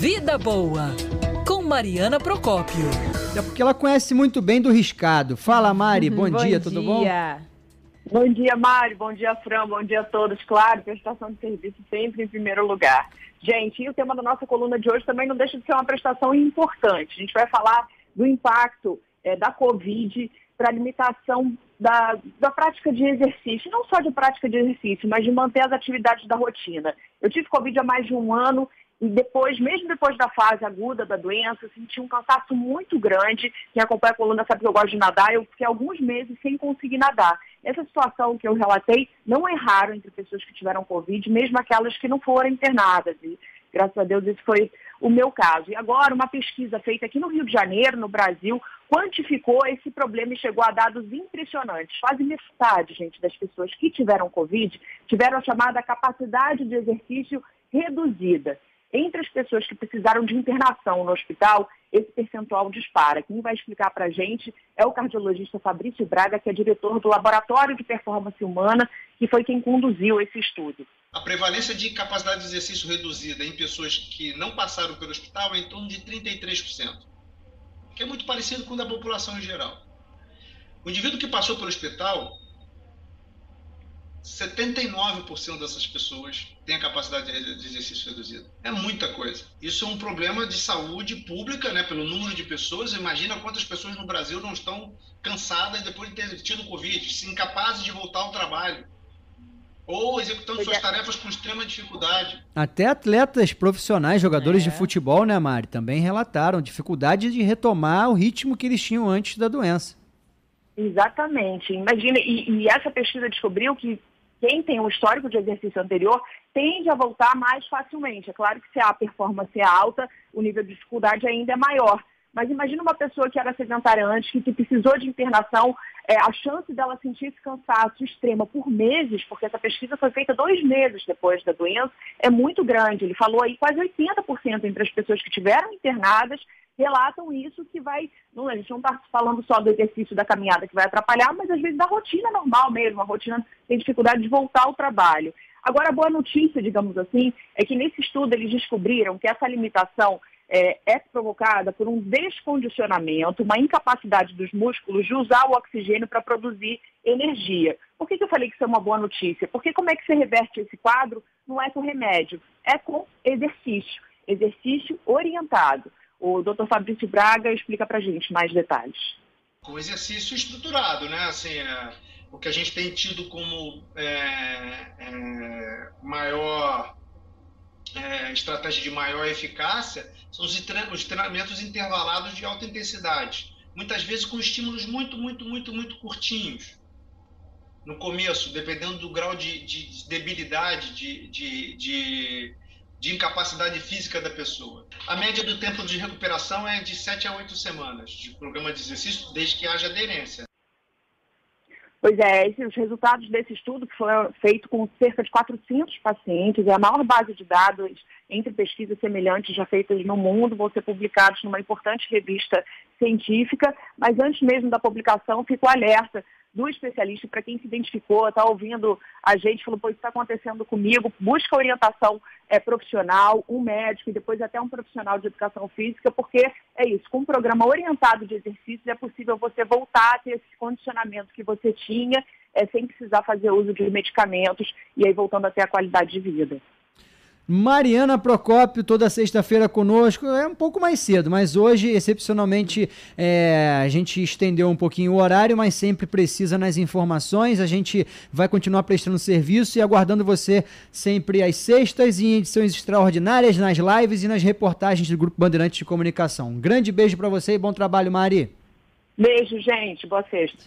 Vida Boa, com Mariana Procópio. É porque ela conhece muito bem do riscado. Fala, Mari, bom, bom dia, tudo bom? Bom dia, Mário. Bom dia, Fran. Bom dia a todos. Claro, prestação de serviço sempre em primeiro lugar. Gente, e o tema da nossa coluna de hoje também não deixa de ser uma prestação importante. A gente vai falar do impacto é, da Covid para a limitação da, da prática de exercício, não só de prática de exercício, mas de manter as atividades da rotina. Eu tive Covid há mais de um ano e depois, mesmo depois da fase aguda da doença, eu senti um cansaço muito grande. Quem acompanha a coluna sabe que eu gosto de nadar, eu fiquei alguns meses sem conseguir nadar. Essa situação que eu relatei não é raro entre pessoas que tiveram Covid, mesmo aquelas que não foram internadas. E graças a Deus esse foi o meu caso. E agora, uma pesquisa feita aqui no Rio de Janeiro, no Brasil, quantificou esse problema e chegou a dados impressionantes. Quase metade, gente, das pessoas que tiveram Covid tiveram a chamada capacidade de exercício reduzida. Entre as pessoas que precisaram de internação no hospital, esse percentual dispara. Quem vai explicar para a gente é o cardiologista Fabrício Braga, que é diretor do Laboratório de Performance Humana, que foi quem conduziu esse estudo. A prevalência de capacidade de exercício reduzida em pessoas que não passaram pelo hospital é em torno de 33%, que é muito parecido com o da população em geral. O indivíduo que passou pelo hospital 79% dessas pessoas têm a capacidade de exercício reduzida. É muita coisa. Isso é um problema de saúde pública, né, pelo número de pessoas. Imagina quantas pessoas no Brasil não estão cansadas depois de ter tido Covid, incapazes de voltar ao trabalho. Ou executando suas tarefas com extrema dificuldade. Até atletas profissionais, jogadores é. de futebol, né, Mari, também relataram dificuldade de retomar o ritmo que eles tinham antes da doença. Exatamente. Imagina, e, e, essa pesquisa descobriu que quem tem um histórico de exercício anterior tende a voltar mais facilmente. É claro que se a performance é alta, o nível de dificuldade ainda é maior. Mas imagina uma pessoa que era sedentária antes, que, precisou de internação, é, a chance dela sentir esse cansaço extremo por meses, porque essa pesquisa foi feita dois meses depois da doença, é muito grande. Ele falou aí quase 80% entre as pessoas que tiveram internadas relatam isso que vai. Não, a gente não está falando só do exercício da caminhada que vai atrapalhar, mas às vezes da rotina normal mesmo. A rotina tem dificuldade de voltar ao trabalho. Agora, a boa notícia, digamos assim, é que nesse estudo eles descobriram que essa limitação é, é, provocada por um descondicionamento, uma incapacidade dos músculos de usar o oxigênio para produzir energia. Por que, que, eu falei que isso é uma boa notícia? Porque como é que você reverte esse quadro? Não é com remédio, é com exercício. Exercício orientado. O Dr. Fabrício Braga explica para a gente mais detalhes. Com exercício estruturado, né? Assim, é, o que a gente tem tido como é, é, maior é, estratégia de maior eficácia são os, os treinamentos intervalados de alta intensidade, muitas vezes com estímulos muito, muito, muito, muito curtinhos. No começo, dependendo do grau de, de debilidade, de, de, de de incapacidade física da pessoa. A média do tempo de recuperação é de 7 a 8 semanas de programa de exercício, desde que haja aderência. Pois é, esses resultados desse estudo, que foi feito com cerca de 400 pacientes, é a maior base de dados entre pesquisas semelhantes já feitas no mundo, vão ser publicados numa importante revista científica, mas antes mesmo da publicação, fico alerta do especialista, para quem se identificou, está ouvindo a gente, falou, pô, isso está acontecendo comigo, busca orientação é, profissional, um médico e depois até um profissional de educação física, porque é isso, com um programa orientado de exercícios é possível você voltar a ter esse condicionamento que você tinha, é, sem precisar fazer uso de medicamentos e aí voltando a ter a qualidade de vida. Mariana Procópio, toda sexta-feira conosco. É um pouco mais cedo, mas hoje, excepcionalmente, é, a gente estendeu um pouquinho o horário, mas sempre precisa nas informações. A gente vai continuar prestando serviço e aguardando você sempre às sextas em edições extraordinárias, nas lives e nas reportagens do Grupo Bandeirantes de Comunicação. Um grande beijo para você e bom trabalho, Mari. Beijo, gente. Boa sexta.